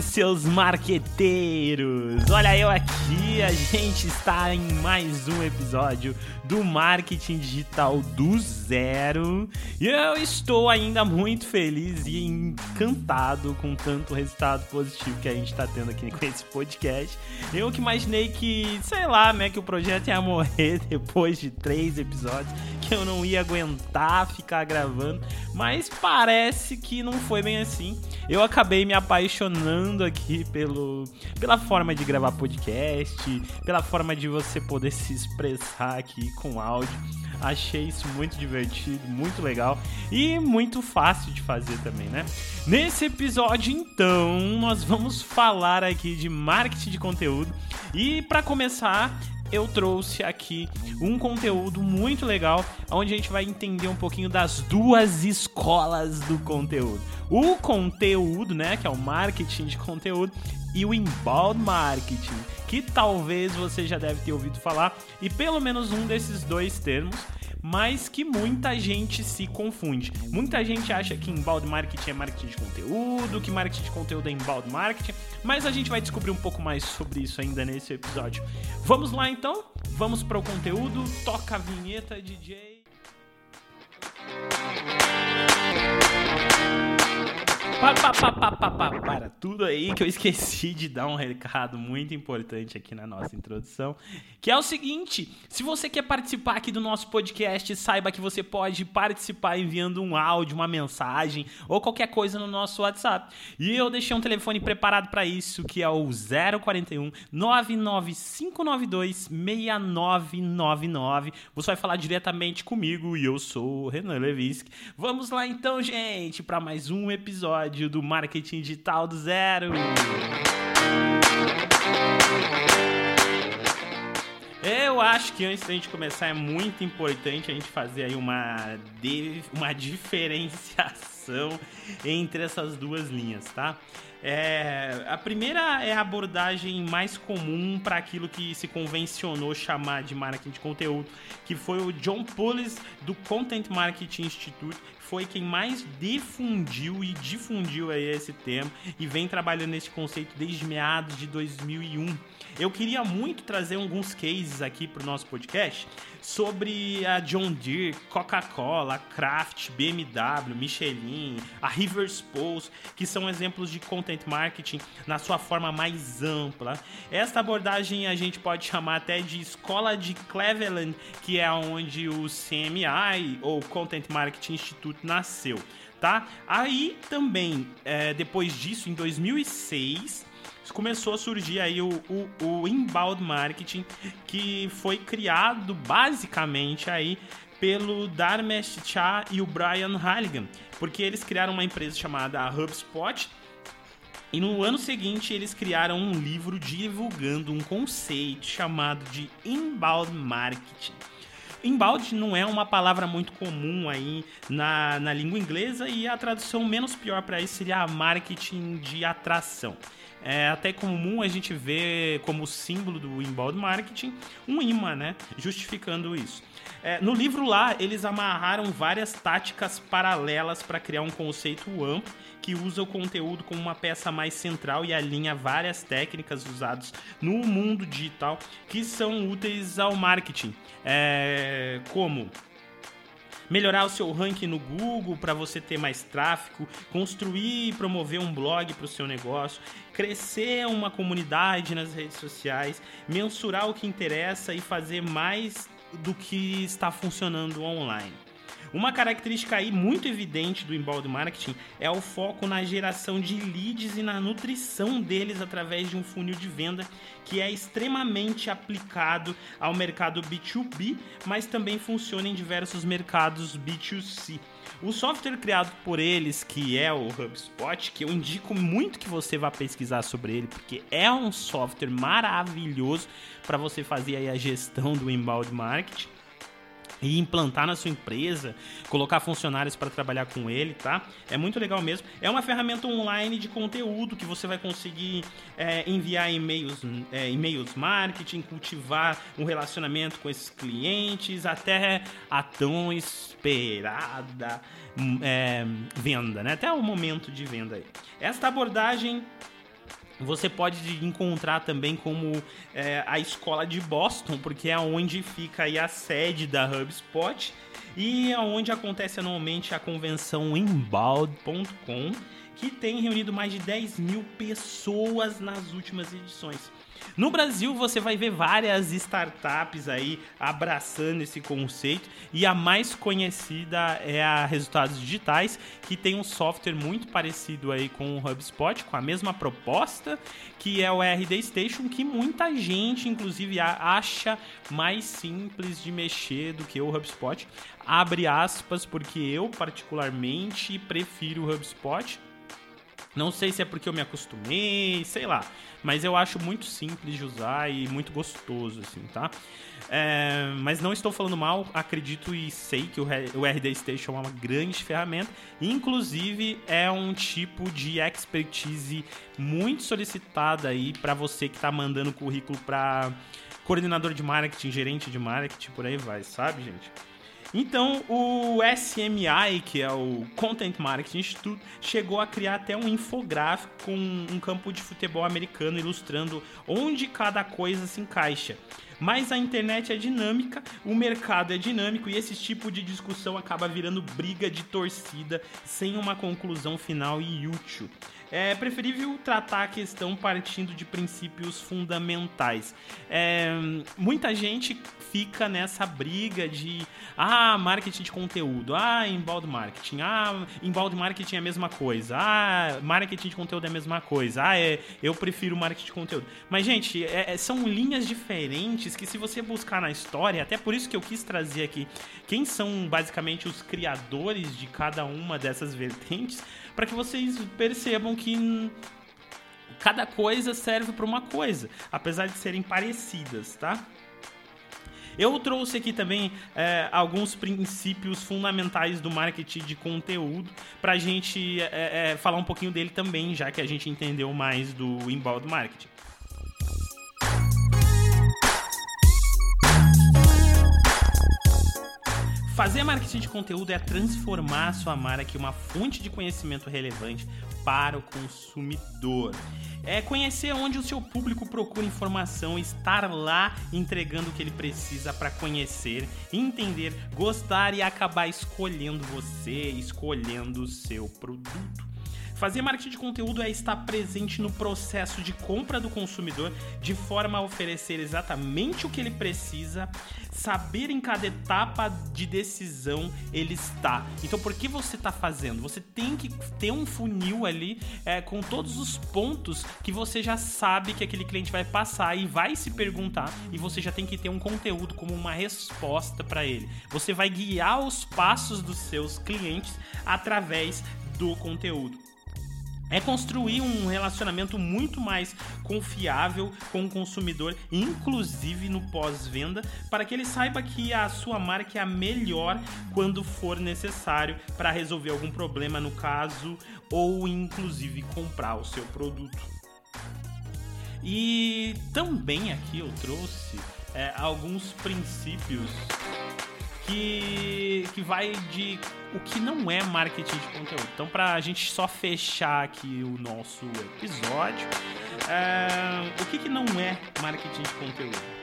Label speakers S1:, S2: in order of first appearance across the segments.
S1: Seus marqueteiros! Olha eu aqui, a gente está em mais um episódio do Marketing Digital do Zero. E eu estou ainda muito feliz e encantado com tanto resultado positivo que a gente está tendo aqui com esse podcast. Eu que imaginei que, sei lá, né, que o projeto ia morrer depois de três episódios, que eu não ia aguentar ficar gravando, mas parece que não foi bem assim. Eu acabei me apaixonando aqui pelo, pela forma de gravar podcast, pela forma de você poder se expressar aqui com áudio. Achei isso muito divertido, muito legal e muito fácil de fazer também, né? Nesse episódio, então, nós vamos falar aqui de marketing de conteúdo. E para começar, eu trouxe aqui um conteúdo muito legal, onde a gente vai entender um pouquinho das duas escolas do conteúdo. O conteúdo, né, que é o marketing de conteúdo, e o inbound marketing, que talvez você já deve ter ouvido falar, e pelo menos um desses dois termos mas que muita gente se confunde. Muita gente acha que inbound marketing é marketing de conteúdo, que marketing de conteúdo é inbound marketing, mas a gente vai descobrir um pouco mais sobre isso ainda nesse episódio. Vamos lá então? Vamos para o conteúdo. Toca a vinheta, DJ. Para, tudo aí que eu esqueci de dar um recado muito importante aqui na nossa introdução, que é o seguinte: se você quer participar aqui do nosso podcast, saiba que você pode participar enviando um áudio, uma mensagem ou qualquer coisa no nosso WhatsApp. E eu deixei um telefone preparado para isso, que é o 041 99592 6999. Você vai falar diretamente comigo e eu sou o Renan Levinsky. Vamos lá então, gente, para mais um episódio episódio do Marketing Digital do Zero. Eu acho que antes da gente começar é muito importante a gente fazer aí uma, de, uma diferenciação entre essas duas linhas, tá? É, a primeira é a abordagem mais comum para aquilo que se convencionou chamar de marketing de conteúdo, que foi o John Pullis do Content Marketing Institute, foi quem mais difundiu e difundiu aí esse tema e vem trabalhando nesse conceito desde meados de 2001. Eu queria muito trazer alguns cases aqui para o nosso podcast sobre a John Deere, Coca-Cola, Kraft, BMW, Michelin, a Rivers Pulse, que são exemplos de content marketing na sua forma mais ampla. Esta abordagem a gente pode chamar até de escola de Cleveland, que é onde o CMI ou Content Marketing Institute nasceu, tá? Aí também, é, depois disso, em 2006 começou a surgir aí o, o, o inbound marketing, que foi criado basicamente aí pelo Dharmesh Shah e o Brian Halligan, porque eles criaram uma empresa chamada HubSpot e no ano seguinte eles criaram um livro divulgando um conceito chamado de inbound marketing. Inbound não é uma palavra muito comum aí na, na língua inglesa e a tradução menos pior para isso seria marketing de atração. É até comum a gente ver como símbolo do inbound marketing um imã, né? Justificando isso. É, no livro lá, eles amarraram várias táticas paralelas para criar um conceito amplo que usa o conteúdo como uma peça mais central e alinha várias técnicas usadas no mundo digital que são úteis ao marketing, é, como melhorar o seu ranking no Google para você ter mais tráfego, construir e promover um blog para o seu negócio, crescer uma comunidade nas redes sociais, mensurar o que interessa e fazer mais do que está funcionando online. Uma característica aí muito evidente do inbound marketing é o foco na geração de leads e na nutrição deles através de um funil de venda que é extremamente aplicado ao mercado B2B, mas também funciona em diversos mercados B2C. O software criado por eles, que é o HubSpot, que eu indico muito que você vá pesquisar sobre ele, porque é um software maravilhoso para você fazer a gestão do inbound marketing e implantar na sua empresa, colocar funcionários para trabalhar com ele, tá? É muito legal mesmo. É uma ferramenta online de conteúdo que você vai conseguir é, enviar e-mails, é, e-mails marketing, cultivar um relacionamento com esses clientes, até a tão esperada é, venda, né? Até o momento de venda aí. Esta abordagem você pode encontrar também como é, a escola de Boston, porque é onde fica a sede da HubSpot e é onde acontece anualmente a convenção Inbound.com, que tem reunido mais de 10 mil pessoas nas últimas edições. No Brasil, você vai ver várias startups aí abraçando esse conceito e a mais conhecida é a Resultados Digitais, que tem um software muito parecido aí com o HubSpot, com a mesma proposta, que é o RD Station, que muita gente, inclusive, acha mais simples de mexer do que o HubSpot. Abre aspas, porque eu particularmente prefiro o HubSpot. Não sei se é porque eu me acostumei, sei lá. Mas eu acho muito simples de usar e muito gostoso, assim, tá? É, mas não estou falando mal, acredito e sei que o, o RD Station é uma grande ferramenta. Inclusive, é um tipo de expertise muito solicitada aí para você que está mandando currículo para coordenador de marketing, gerente de marketing, por aí vai, sabe, gente? Então, o SMI, que é o Content Marketing Institute, chegou a criar até um infográfico com um campo de futebol americano ilustrando onde cada coisa se encaixa. Mas a internet é dinâmica, o mercado é dinâmico e esse tipo de discussão acaba virando briga de torcida sem uma conclusão final e útil. É preferível tratar a questão partindo de princípios fundamentais. É, muita gente fica nessa briga de ah, marketing de conteúdo, ah, inbound marketing, ah, inbound marketing é a mesma coisa, ah, marketing de conteúdo é a mesma coisa, ah, é, eu prefiro marketing de conteúdo. Mas, gente, é, é são linhas diferentes que se você buscar na história, até por isso que eu quis trazer aqui quem são basicamente os criadores de cada uma dessas vertentes, para que vocês percebam que cada coisa serve para uma coisa, apesar de serem parecidas, tá? Eu trouxe aqui também é, alguns princípios fundamentais do marketing de conteúdo para a gente é, é, falar um pouquinho dele também, já que a gente entendeu mais do inbound marketing. Fazer marketing de conteúdo é transformar a sua marca em uma fonte de conhecimento relevante para o consumidor. É conhecer onde o seu público procura informação, estar lá entregando o que ele precisa para conhecer, entender, gostar e acabar escolhendo você, escolhendo o seu produto. Fazer marketing de conteúdo é estar presente no processo de compra do consumidor de forma a oferecer exatamente o que ele precisa, saber em cada etapa de decisão ele está. Então, por que você está fazendo? Você tem que ter um funil ali é, com todos os pontos que você já sabe que aquele cliente vai passar e vai se perguntar, e você já tem que ter um conteúdo como uma resposta para ele. Você vai guiar os passos dos seus clientes através do conteúdo é construir um relacionamento muito mais confiável com o consumidor, inclusive no pós-venda, para que ele saiba que a sua marca é a melhor quando for necessário para resolver algum problema no caso ou inclusive comprar o seu produto. E também aqui eu trouxe é, alguns princípios que, que vai de o que não é marketing de conteúdo. Então, para a gente só fechar aqui o nosso episódio, é, o que, que não é marketing de conteúdo?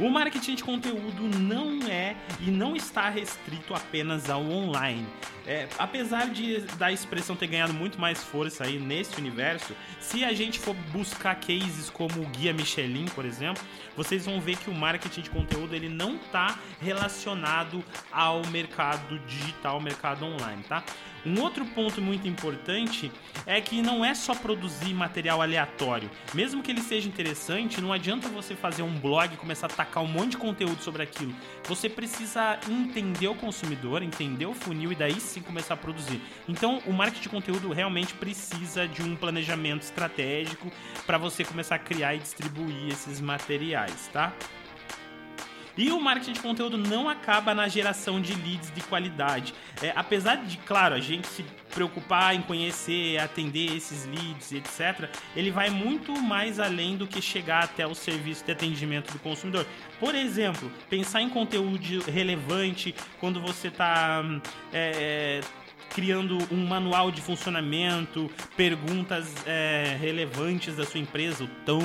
S1: O marketing de conteúdo não é e não está restrito apenas ao online. É, apesar de da expressão ter ganhado muito mais força aí nesse universo, se a gente for buscar cases como o Guia Michelin, por exemplo, vocês vão ver que o marketing de conteúdo ele não está relacionado ao mercado digital, ao mercado online, tá? Um outro ponto muito importante é que não é só produzir material aleatório. Mesmo que ele seja interessante, não adianta você fazer um blog e começar a tacar um monte de conteúdo sobre aquilo. Você precisa entender o consumidor, entender o funil e daí sim começar a produzir. Então, o marketing de conteúdo realmente precisa de um planejamento estratégico para você começar a criar e distribuir esses materiais, tá? E o marketing de conteúdo não acaba na geração de leads de qualidade. É, apesar de, claro, a gente se preocupar em conhecer, atender esses leads, etc., ele vai muito mais além do que chegar até o serviço de atendimento do consumidor. Por exemplo, pensar em conteúdo relevante quando você está é, criando um manual de funcionamento, perguntas é, relevantes da sua empresa, o tão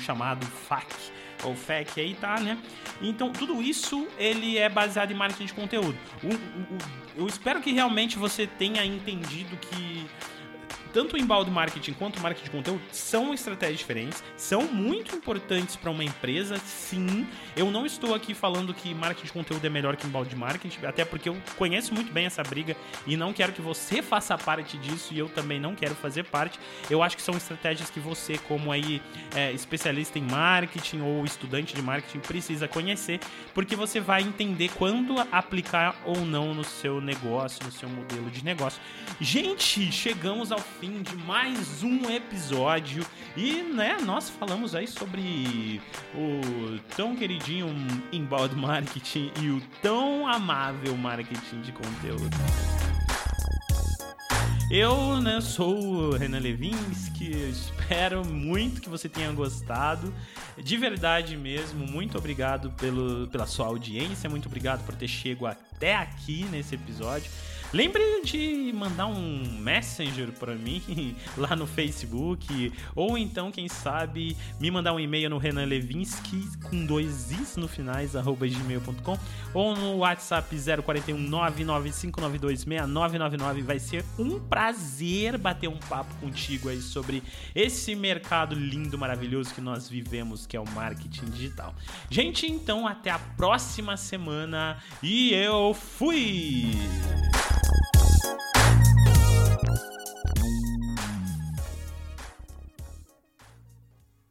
S1: chamado FAQ ou FAQ aí tá, né? Então, tudo isso ele é baseado em marketing de conteúdo. O, o, o, eu espero que realmente você tenha entendido que tanto o embalde marketing quanto o marketing de conteúdo são estratégias diferentes, são muito importantes para uma empresa, sim. Eu não estou aqui falando que marketing de conteúdo é melhor que embalde marketing, até porque eu conheço muito bem essa briga e não quero que você faça parte disso e eu também não quero fazer parte. Eu acho que são estratégias que você, como aí é, especialista em marketing ou estudante de marketing, precisa conhecer, porque você vai entender quando aplicar ou não no seu negócio, no seu modelo de negócio. Gente, chegamos ao fim de mais um episódio e, né, nós falamos aí sobre o tão queridinho inbound marketing e o tão amável marketing de conteúdo. Eu, né, sou o Renan Levinsky, espero muito que você tenha gostado. De verdade mesmo, muito obrigado pelo, pela sua audiência, muito obrigado por ter chegado até aqui nesse episódio. Lembre de mandar um messenger para mim lá no Facebook, ou então, quem sabe, me mandar um e-mail no Renan Levinsky com dois is no finais, arroba gmail.com, ou no WhatsApp 041 995926999. Vai ser um prazer bater um papo contigo aí sobre esse mercado lindo, maravilhoso que nós vivemos, que é o marketing digital. Gente, então até a próxima semana e eu fui!